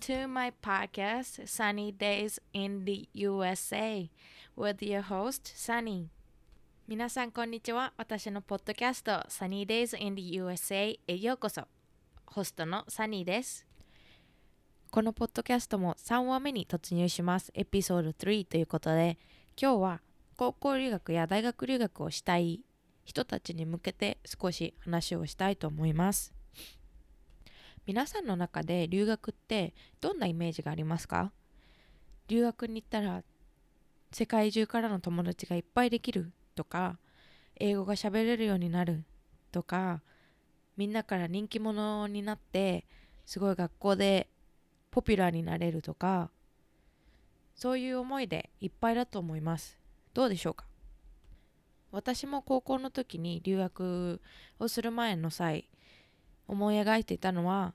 to my podcast, Sunny Days in the USA, with your host, Sunny. 皆さん、こんにちは。私のポッドキャスト、Sunny Days in the USA へようこそ。ホストのサニーです。このポッドキャストも3話目に突入します。エピソード3ということで、今日は高校留学や大学留学をしたい人たちに向けて少し話をしたいと思います。皆さんの中で留学ってどんなイメージがありますか？留学に行ったら世界中からの友達がいっぱいできるとか英語が喋れるようになるとかみんなから人気者になってすごい学校でポピュラーになれるとかそういう思いでいっぱいだと思います。どうでしょうか？私も高校の時に留学をする前の際思い描いていたのは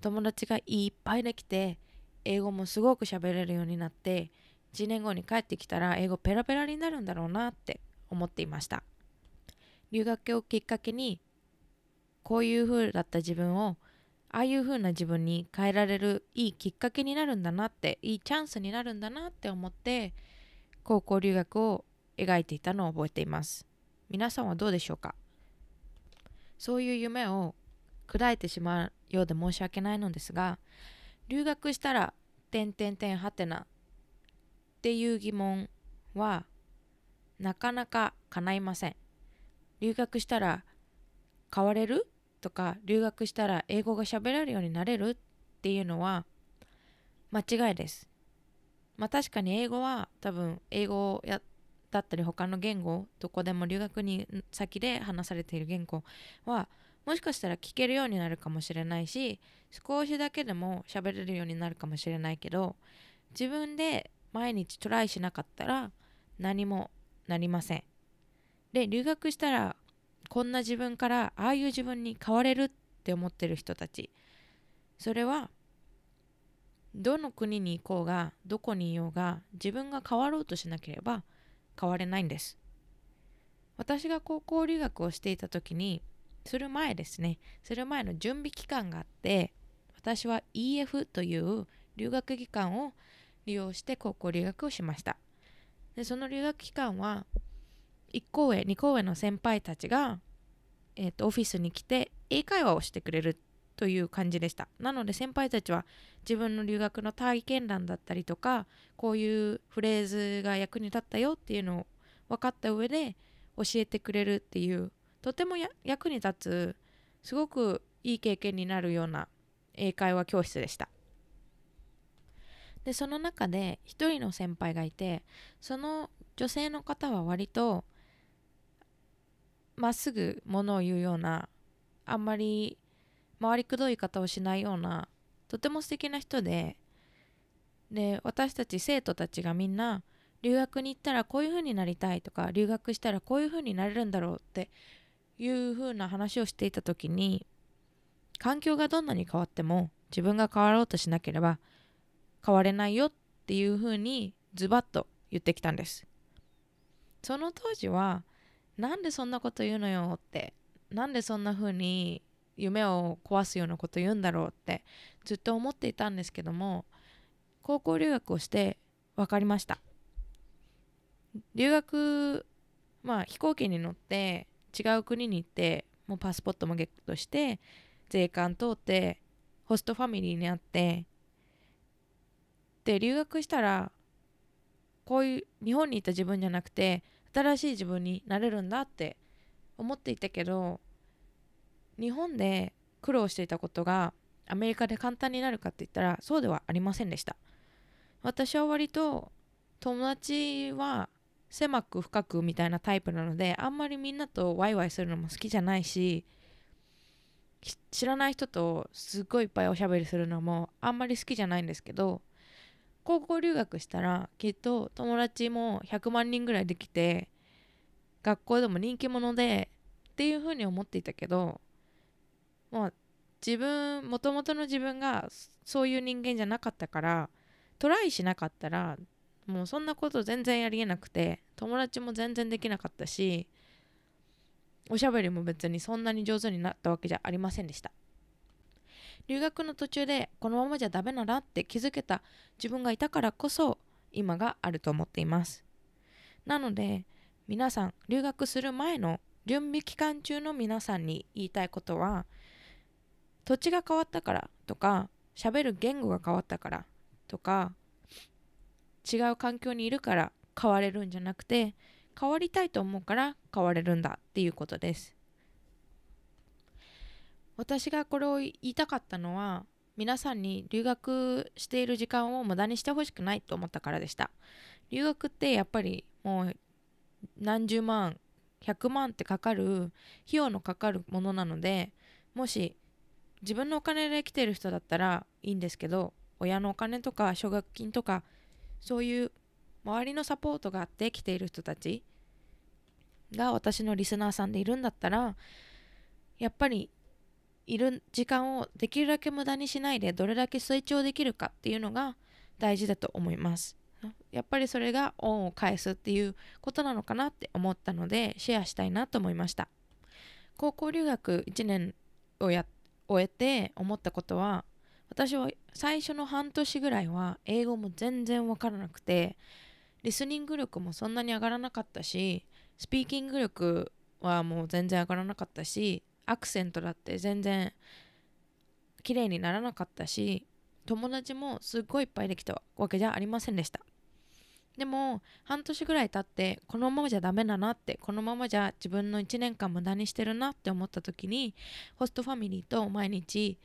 友達がいっぱいできて英語もすごく喋れるようになって1年後に帰ってきたら英語ペラペラになるんだろうなって思っていました。留学をきっかけにこういう風だった自分をああいう風な自分に変えられるいいきっかけになるんだなっていいチャンスになるんだなって思って高校留学を描いていたのを覚えています。皆さんはどうでしょうか？そういう夢を砕いてしまようで申し訳ないのですが留学したら「てんてんてんはてな」っていう疑問はなかなか叶いません。留学したら変われるとか留学したら英語が喋れるようになれるっていうのは間違いです。まあ確かに英語は多分英語やだったり他の言語どこでも留学に先で話されている言語はもしかしたら聞けるようになるかもしれないし少しだけでも喋れるようになるかもしれないけど自分で毎日トライしなかったら何もなりません。で留学したらこんな自分からああいう自分に変われるって思ってる人たちそれはどの国に行こうがどこにいようが自分が変わろうとしなければ変われないんです私が高校留学をしていた時にする前ですね。する前の準備期間があって私は EF という留学期間を利用して高校留学をしました。でその留学期間は1校へ2校上の先輩たちが、えーと、オフィスに来て英会話をしてくれるという感じでした。なので先輩たちは自分の留学の体験談だったりとかこういうフレーズが役に立ったよっていうのを分かった上で教えてくれるっていうとても役に立つすごくいい経験になるような英会話教室でした。でその中で一人の先輩がいてその女性の方は割とまっすぐものを言うようなあんまり回りくどい方をしないようなとても素敵な人でで私たち生徒たちがみんな留学に行ったらこういう風になりたいとか留学したらこういう風になれるんだろうっていう風な話をしていた時に環境がどんなに変わっても自分が変わろうとしなければ変われないよっていう風にズバッと言ってきたんです。その当時はなんでそんなこと言うのよってなんでそんな風に夢を壊すようなこと言うんだろうってずっと思っていたんですけども高校留学をして分かりました。留学まあ飛行機に乗って違う国に行ってもうパスポートもゲットして税関通ってホストファミリーに会ってで留学したらこういう日本にいた自分じゃなくて新しい自分になれるんだって思っていたけど日本で苦労していたことがアメリカで簡単になるかって言ったらそうではありませんでした。私は割と友達は狭く深くみたいなタイプなのであんまりみんなとワイワイするのも好きじゃないし知らない人とすっごいいっぱいおしゃべりするのもあんまり好きじゃないんですけど高校留学したらきっと友達も100万人ぐらいできて学校でも人気者でっていうふうに思っていたけどまあ自分もともとの自分がそういう人間じゃなかったからトライしなかったらもうそんなこと全然やりえなくて友達も全然できなかったしおしゃべりも別にそんなに上手になったわけじゃありませんでした。留学の途中でこのままじゃダメならって気づけた自分がいたからこそ今があると思っています。なので皆さん留学する前の準備期間中の皆さんに言いたいことは土地が変わったからとか喋る言語が変わったからとか違う環境にいるから変われるんじゃなくて変わりたいと思うから変われるんだっていうことです。私がこれを言いたかったのは皆さんに留学している時間を無駄にしてほしくないと思ったからでした。留学ってやっぱりもう何十万100万ってかかる費用のかかるものなのでもし自分のお金で来てる人だったらいいんですけど親のお金とか奨学金とかそういう周りのサポートがあって来ている人たちが私のリスナーさんでいるんだったらやっぱりいる時間をできるだけ無駄にしないでどれだけ成長できるかっていうのが大事だと思います。やっぱりそれが恩を返すっていうことなのかなって思ったのでシェアしたいなと思いました。高校留学1年をや終えて思ったことは私は最初の半年ぐらいは英語も全然わからなくてリスニング力もそんなに上がらなかったしスピーキング力はもう全然上がらなかったしアクセントだって全然綺麗にならなかったし友達もすっごいいっぱいできたわけじゃありませんでした。でも半年ぐらい経ってこのままじゃダメだなってこのままじゃ自分の1年間無駄にしてるなって思った時にホストファミリーと毎日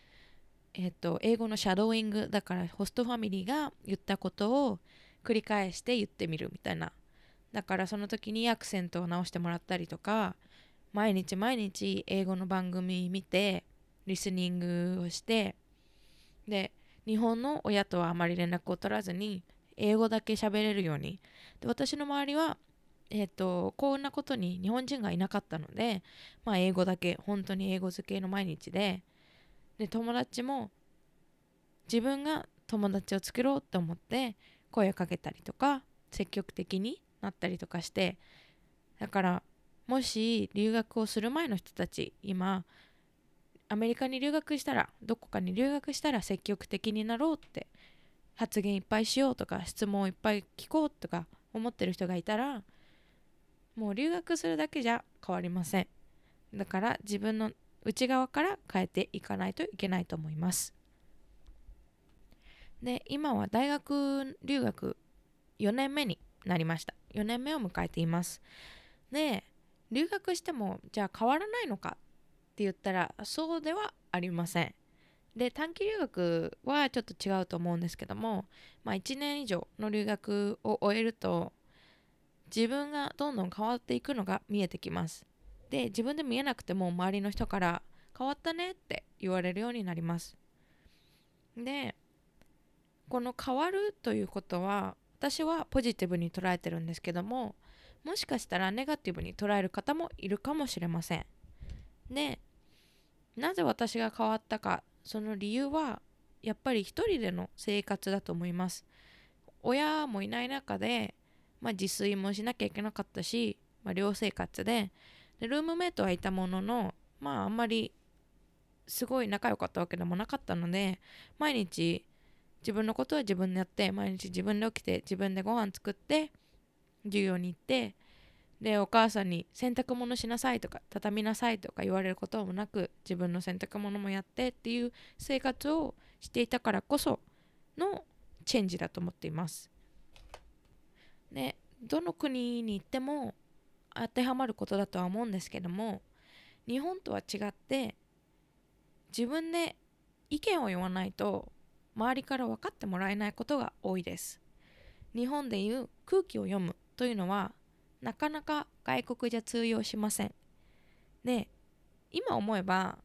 えっ、と英語のシャドーイングだからホストファミリーが言ったことを繰り返して言ってみるみたいな。だからその時にアクセントを直してもらったりとか毎日毎日英語の番組見てリスニングをしてで日本の親とはあまり連絡を取らずに英語だけ喋れるように。で私の周りはえっ、ー、とこんなことに日本人がいなかったのでまあ英語だけ本当に英語漬けの毎日でで友達も自分が友達を作ろうと思って声をかけたりとか積極的になったりとかしてだからもし留学をする前の人たち今アメリカに留学したらどこかに留学したら積極的になろうって発言いっぱいしようとか質問をいっぱい聞こうとか思ってる人がいたらもう留学するだけじゃ変わりません。だから自分の内側から変えていかないといけないと思います。で今は大学留学4年目になりました。4年目を迎えています。で留学してもじゃあ変わらないのかって言ったらそうではありません。で短期留学はちょっと違うと思うんですけども、まあ、1年以上の留学を終えると自分がどんどん変わっていくのが見えてきます。で自分で見えなくても周りの人から変わったねって言われるようになります。でこの変わるということは私はポジティブに捉えてるんですけどももしかしたらネガティブに捉える方もいるかもしれません。でなぜ私が変わったかその理由はやっぱり一人での生活だと思います。親もいない中で、まあ、自炊もしなきゃいけなかったし、まあ、寮生活ででルームメイトはいたもののまああんまりすごい仲良かったわけでもなかったので毎日自分のことは自分でやって毎日自分で起きて自分でご飯作って授業に行ってでお母さんに洗濯物しなさいとか畳みなさいとか言われることもなく自分の洗濯物もやってっていう生活をしていたからこそのチェンジだと思っています。でどの国に行っても当てはまることだとは思うんですけども日本とは違って自分で意見を言わないと周りから分かってもらえないことが多いです。日本でいう空気を読むというのはなかなか外国じゃ通用しません。で今思えば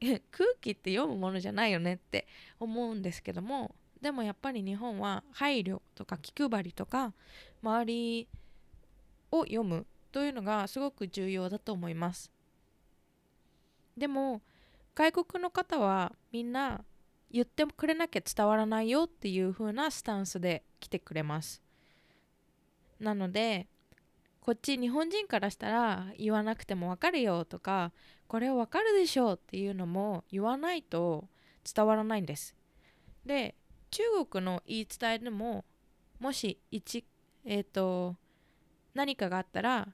空気って読むものじゃないよねって思うんですけどもでもやっぱり日本は配慮とか気配りとか周りを読むというのがすごく重要だと思いますでも外国の方はみんな言ってくれなきゃ伝わらないよっていう風なスタンスで来てくれますなのでこっち日本人からしたら言わなくてもわかるよとかこれはわかるでしょうっていうのも言わないと伝わらないんです。で中国の言い伝えでももし1、えーと、何かがあったら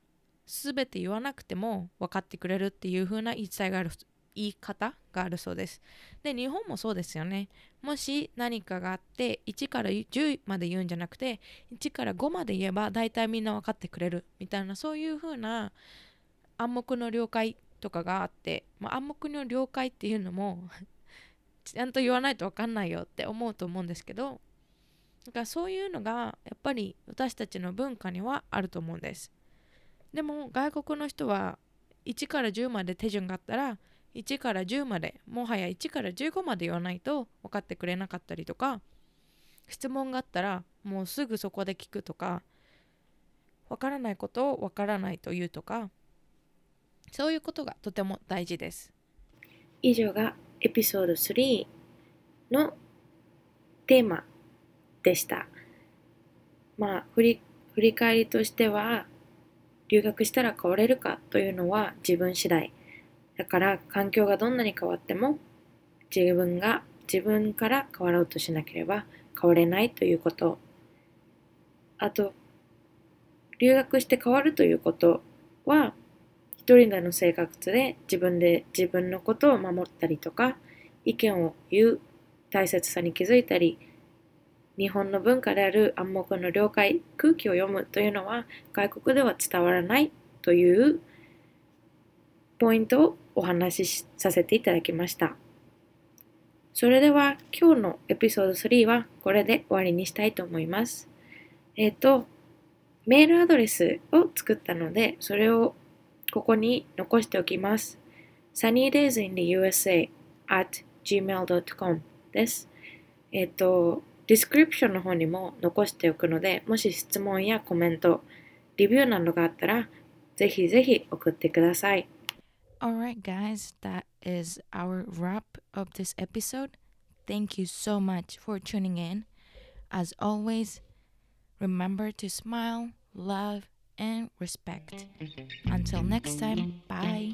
全て言わなくても分かってくれるっていう風な言い伝えがある言い方があるそうです。で日本もそうですよね。もし何かがあって1から10まで言うんじゃなくて1から5まで言えば大体みんな分かってくれるみたいなそういう風な暗黙の了解とかがあって、まあ、暗黙の了解っていうのもちゃんと言わないと分かんないよって思うと思うんですけどだからそういうのがやっぱり私たちの文化にはあると思うんです。でも外国の人は1から10まで手順があったら1から10までもはや1から15まで言わないと分かってくれなかったりとか質問があったらもうすぐそこで聞くとか分からないことを分からないというとかそういうことがとても大事です。以上がエピソード3のテーマ。でした。まあ、振り振り返りとしては、留学したら変われるかというのは自分次第。だから環境がどんなに変わっても自分が自分から変わろうとしなければ変われないということ。あと、留学して変わるということは一人での生活で自分で自分のことを守ったりとか意見を言う大切さに気づいたり日本の文化である暗黙の了解空気を読むというのは外国では伝わらないというポイントをお話しさせていただきましたそれでは今日のエピソード3はこれで終わりにしたいと思いますえっ、ー、とメールアドレスを作ったのでそれをここに残しておきます。sunnydaysintheusa at gmail.com です。えっ、ー、と、ディスクリプションの方にも残しておくので、もし質問やコメント、レビューなどがあったら、ぜひぜひ送ってください。Alright, guys, that is our wrap of this episode. Thank you so much for tuning in. As always, remember to smile, love, and respect. Until next time, bye.